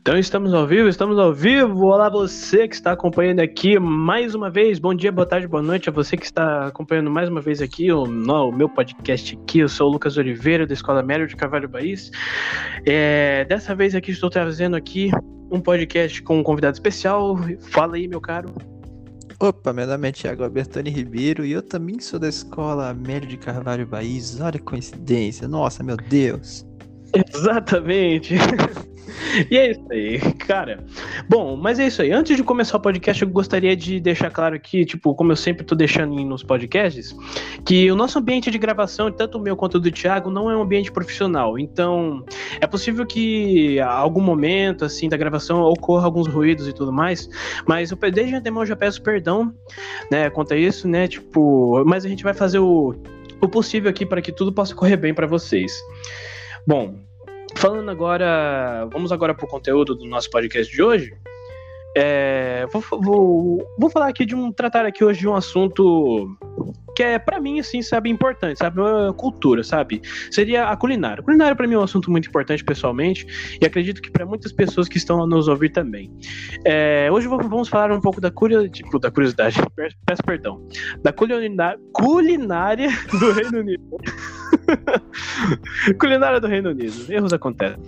Então estamos ao vivo, estamos ao vivo. Olá você que está acompanhando aqui mais uma vez. Bom dia, boa tarde, boa noite a você que está acompanhando mais uma vez aqui o, o meu podcast aqui. Eu sou o Lucas Oliveira da Escola Médio de Carvalho País. É, dessa vez aqui estou trazendo aqui um podcast com um convidado especial. Fala aí, meu caro. Opa, meu nome é Thiago Albertoni Ribeiro e eu também sou da Escola Médio de Carvalho País. Olha que coincidência, nossa, meu Deus. Exatamente. E é isso aí, cara. Bom, mas é isso aí. Antes de começar o podcast, eu gostaria de deixar claro aqui, tipo, como eu sempre tô deixando nos podcasts, que o nosso ambiente de gravação, tanto o meu quanto o do Thiago, não é um ambiente profissional. Então, é possível que a algum momento, assim, da gravação ocorra alguns ruídos e tudo mais, mas eu, desde antemão já peço perdão, né, quanto a isso, né, tipo, mas a gente vai fazer o, o possível aqui para que tudo possa correr bem para vocês. Bom, Falando agora, vamos agora para o conteúdo do nosso podcast de hoje. É, vou, vou, vou falar aqui de um tratar aqui hoje de um assunto que é para mim assim, sabe, importante, sabe, cultura, sabe? Seria a culinária. A culinária para mim é um assunto muito importante pessoalmente e acredito que para muitas pessoas que estão a nos ouvir também. É, hoje vamos falar um pouco da curiosidade, tipo, da curiosidade, peço perdão, da culinária, culinária do Reino Unido. culinária do Reino Unido. Erros acontecem.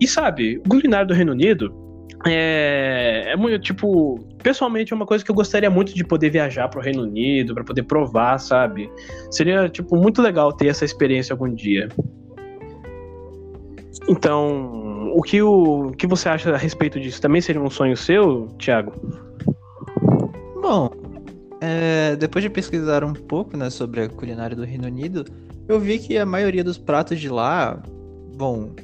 E sabe, culinária do Reino Unido é, é muito, tipo, pessoalmente é uma coisa que eu gostaria muito de poder viajar para o Reino Unido, para poder provar, sabe? Seria, tipo, muito legal ter essa experiência algum dia. Então, o que, o, o que você acha a respeito disso? Também seria um sonho seu, Thiago? Bom, é, depois de pesquisar um pouco né, sobre a culinária do Reino Unido, eu vi que a maioria dos pratos de lá, bom,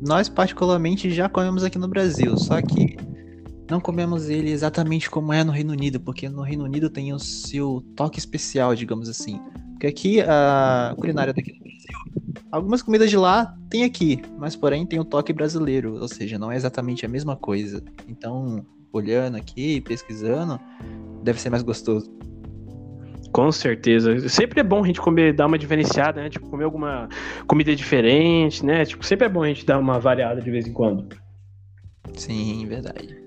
nós particularmente já comemos aqui no Brasil, só que não comemos ele exatamente como é no Reino Unido, porque no Reino Unido tem o seu toque especial, digamos assim. Porque aqui a culinária daqui no Brasil, algumas comidas de lá tem aqui, mas porém tem o toque brasileiro, ou seja, não é exatamente a mesma coisa. Então, olhando aqui, pesquisando, deve ser mais gostoso. Com certeza. Sempre é bom a gente comer, dar uma diferenciada, né? Tipo, comer alguma comida diferente, né? Tipo, sempre é bom a gente dar uma variada de vez em quando. Sim, verdade.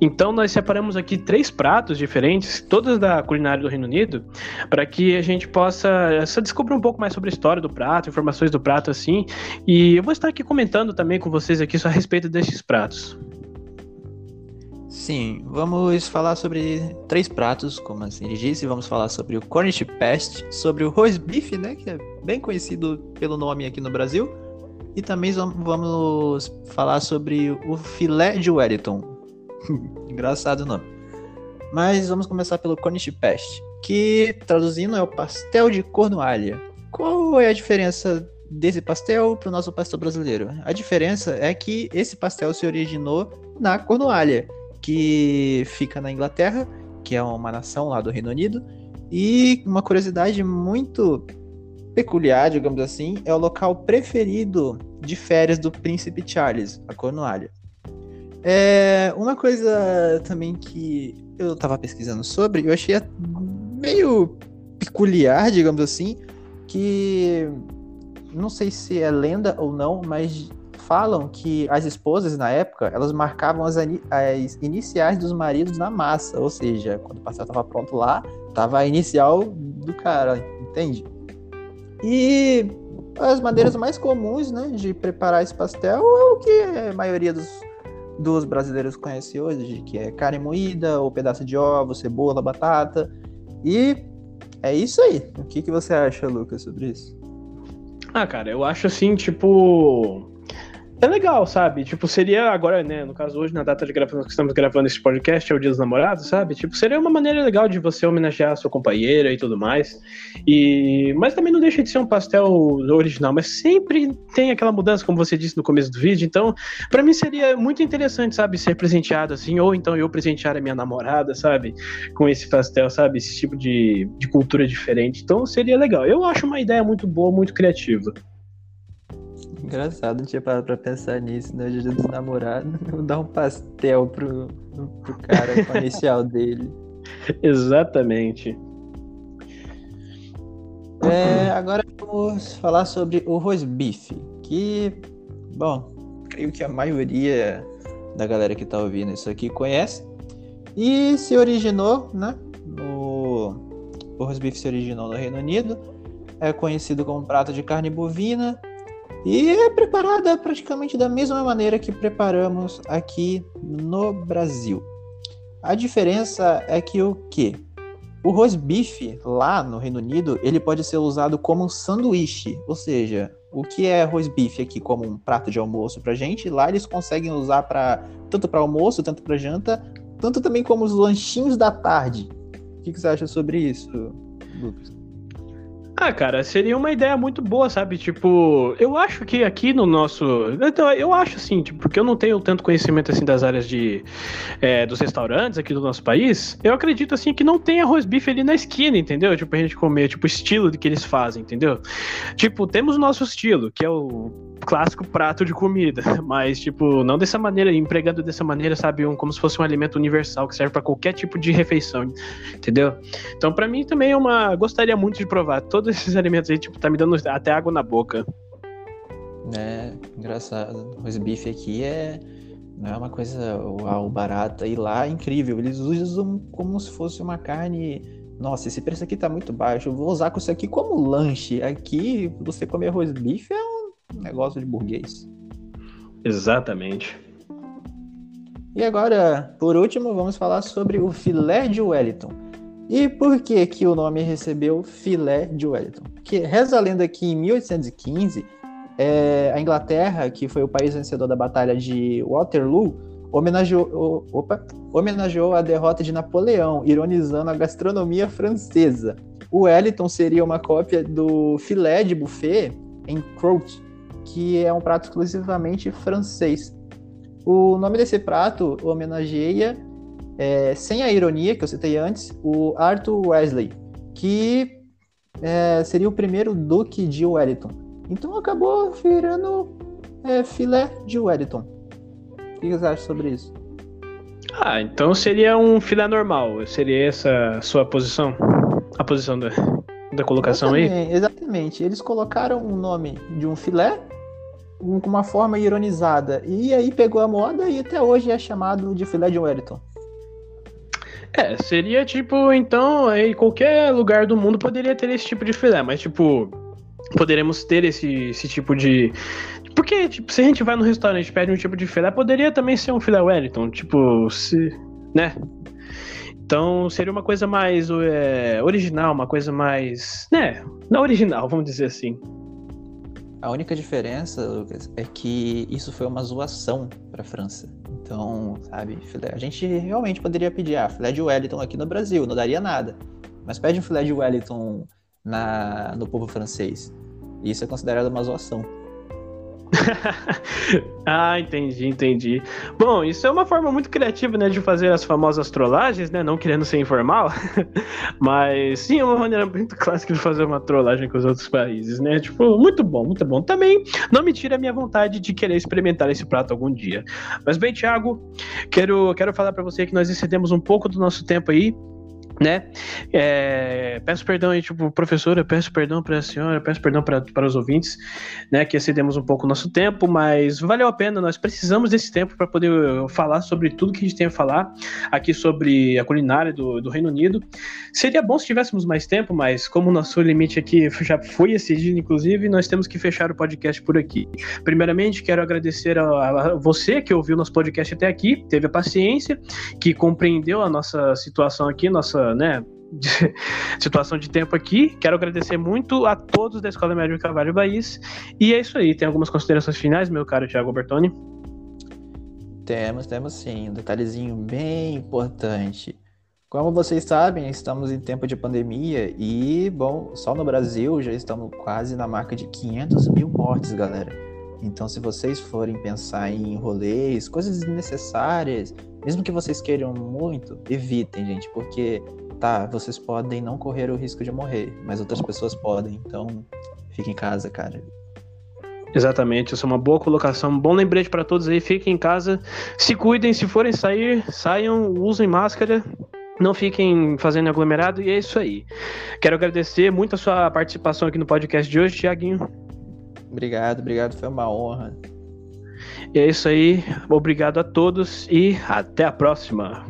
Então nós separamos aqui três pratos diferentes, todos da culinária do Reino Unido, para que a gente possa só descobrir um pouco mais sobre a história do prato, informações do prato assim. E eu vou estar aqui comentando também com vocês aqui a respeito desses pratos. Sim, vamos falar sobre três pratos, como assim ele disse. Vamos falar sobre o Cornish Pest, sobre o roast beef, né, que é bem conhecido pelo nome aqui no Brasil. E também vamos falar sobre o filé de Wellington. Engraçado o nome. Mas vamos começar pelo Cornish Pest, que traduzindo é o pastel de Cornualha. Qual é a diferença desse pastel para o nosso pastel brasileiro? A diferença é que esse pastel se originou na Cornualha que fica na Inglaterra, que é uma nação lá do Reino Unido. E uma curiosidade muito peculiar, digamos assim, é o local preferido de férias do príncipe Charles, a Cornualha. É uma coisa também que eu estava pesquisando sobre, eu achei meio peculiar, digamos assim, que não sei se é lenda ou não, mas falam que as esposas, na época, elas marcavam as, as iniciais dos maridos na massa. Ou seja, quando o pastel estava pronto lá, tava a inicial do cara, entende? E as maneiras mais comuns, né, de preparar esse pastel é o que a maioria dos, dos brasileiros conhece hoje, que é carne moída, ou pedaço de ovo, cebola, batata. E é isso aí. O que, que você acha, Lucas, sobre isso? Ah, cara, eu acho assim, tipo é legal, sabe? Tipo, seria agora, né? No caso, hoje, na data de gravação que estamos gravando esse podcast, é o Dia dos Namorados, sabe? Tipo, seria uma maneira legal de você homenagear a sua companheira e tudo mais. E... Mas também não deixa de ser um pastel original, mas sempre tem aquela mudança, como você disse no começo do vídeo. Então, para mim seria muito interessante, sabe? Ser presenteado assim, ou então eu presentear a minha namorada, sabe? Com esse pastel, sabe? Esse tipo de, de cultura diferente. Então, seria legal. Eu acho uma ideia muito boa, muito criativa. Engraçado, não tinha parado pra pensar nisso, né? O dia dos namorados, dar um pastel pro, pro cara com a inicial dele. Exatamente. É, agora vamos falar sobre o beef, que, bom, creio que a maioria da galera que tá ouvindo isso aqui conhece. E se originou, né? No... O beef se originou no Reino Unido. É conhecido como prato de carne bovina. E é preparada praticamente da mesma maneira que preparamos aqui no Brasil. A diferença é que o que? O beef lá no Reino Unido, ele pode ser usado como um sanduíche, ou seja, o que é beef aqui como um prato de almoço pra gente, lá eles conseguem usar para tanto para almoço, tanto para janta, tanto também como os lanchinhos da tarde. O que, que você acha sobre isso, Lucas? Ah, cara, seria uma ideia muito boa, sabe? Tipo, eu acho que aqui no nosso. Então, eu acho assim, tipo, porque eu não tenho tanto conhecimento assim das áreas de é, dos restaurantes aqui do nosso país. Eu acredito assim que não tem arroz bife ali na esquina, entendeu? Tipo, a gente comer, tipo, o estilo de que eles fazem, entendeu? Tipo, temos o nosso estilo, que é o clássico prato de comida, mas tipo, não dessa maneira, empregando dessa maneira, sabe, um, como se fosse um alimento universal que serve para qualquer tipo de refeição, entendeu? Então, para mim também é uma, gostaria muito de provar todos esses alimentos aí, tipo, tá me dando até água na boca. É, engraçado. O bife aqui é não é uma coisa uau, barata e lá é incrível. Eles usam como se fosse uma carne nossa, esse preço aqui tá muito baixo. Eu vou usar com isso aqui como lanche. Aqui, você comer arroz bife é negócio de burguês. Exatamente. E agora, por último, vamos falar sobre o filé de Wellington. E por que que o nome recebeu filé de Wellington? Que reza a lenda que em 1815 é, a Inglaterra, que foi o país vencedor da Batalha de Waterloo, homenageou, opa, homenageou a derrota de Napoleão, ironizando a gastronomia francesa. O Wellington seria uma cópia do filé de buffet em croûte, que é um prato exclusivamente francês. O nome desse prato homenageia, é, sem a ironia que eu citei antes, o Arthur Wesley, que é, seria o primeiro duque de Wellington. Então acabou virando é, filé de Wellington. O que você acha sobre isso? Ah, então seria um filé normal. Seria essa a sua posição? A posição da, da colocação exatamente, aí? Exatamente. Eles colocaram o nome de um filé com uma forma ironizada. E aí pegou a moda e até hoje é chamado de filé de Wellington. É, seria tipo, então, em qualquer lugar do mundo poderia ter esse tipo de filé, mas tipo, poderemos ter esse, esse tipo de. Porque, tipo, se a gente vai no restaurante e pede um tipo de filé, poderia também ser um filé Wellington, tipo, se. né? Então seria uma coisa mais é, original, uma coisa mais. né? Não original, vamos dizer assim. A única diferença, Lucas, é que isso foi uma zoação para a França. Então, sabe, a gente realmente poderia pedir ah, filé de Wellington aqui no Brasil, não daria nada. Mas pede um filé de Wellington na, no povo francês. Isso é considerado uma zoação. ah, entendi, entendi. Bom, isso é uma forma muito criativa, né, de fazer as famosas trollagens, né, não querendo ser informal, mas sim, é uma maneira muito clássica de fazer uma trollagem com os outros países, né, tipo, muito bom, muito bom. Também não me tira a minha vontade de querer experimentar esse prato algum dia. Mas bem, Thiago, quero, quero falar para você que nós excedemos um pouco do nosso tempo aí, né? É, peço perdão aí, tipo, professora, peço perdão para a senhora, peço perdão para os ouvintes, né? Que excedemos um pouco o nosso tempo, mas valeu a pena. Nós precisamos desse tempo para poder falar sobre tudo que a gente tem a falar aqui sobre a culinária do, do Reino Unido. Seria bom se tivéssemos mais tempo, mas como o nosso limite aqui já foi excedido, inclusive, nós temos que fechar o podcast por aqui. Primeiramente, quero agradecer a, a você que ouviu nosso podcast até aqui, teve a paciência, que compreendeu a nossa situação aqui, nossa né, de situação de tempo aqui. Quero agradecer muito a todos da Escola Média Cavalho Baís. E é isso aí. Tem algumas considerações finais, meu caro Thiago Bertoni? Temos, temos sim. Um detalhezinho bem importante. Como vocês sabem, estamos em tempo de pandemia e, bom, só no Brasil já estamos quase na marca de 500 mil mortes, galera. Então, se vocês forem pensar em rolês, coisas desnecessárias, mesmo que vocês queiram muito, evitem, gente, porque tá, vocês podem não correr o risco de morrer, mas outras pessoas podem. Então, fique em casa, cara. Exatamente, isso é uma boa colocação. Um bom lembrete para todos aí, fiquem em casa, se cuidem, se forem sair, saiam, usem máscara, não fiquem fazendo aglomerado e é isso aí. Quero agradecer muito a sua participação aqui no podcast de hoje, Tiaguinho. Obrigado, obrigado, foi uma honra. E é isso aí. Obrigado a todos e até a próxima.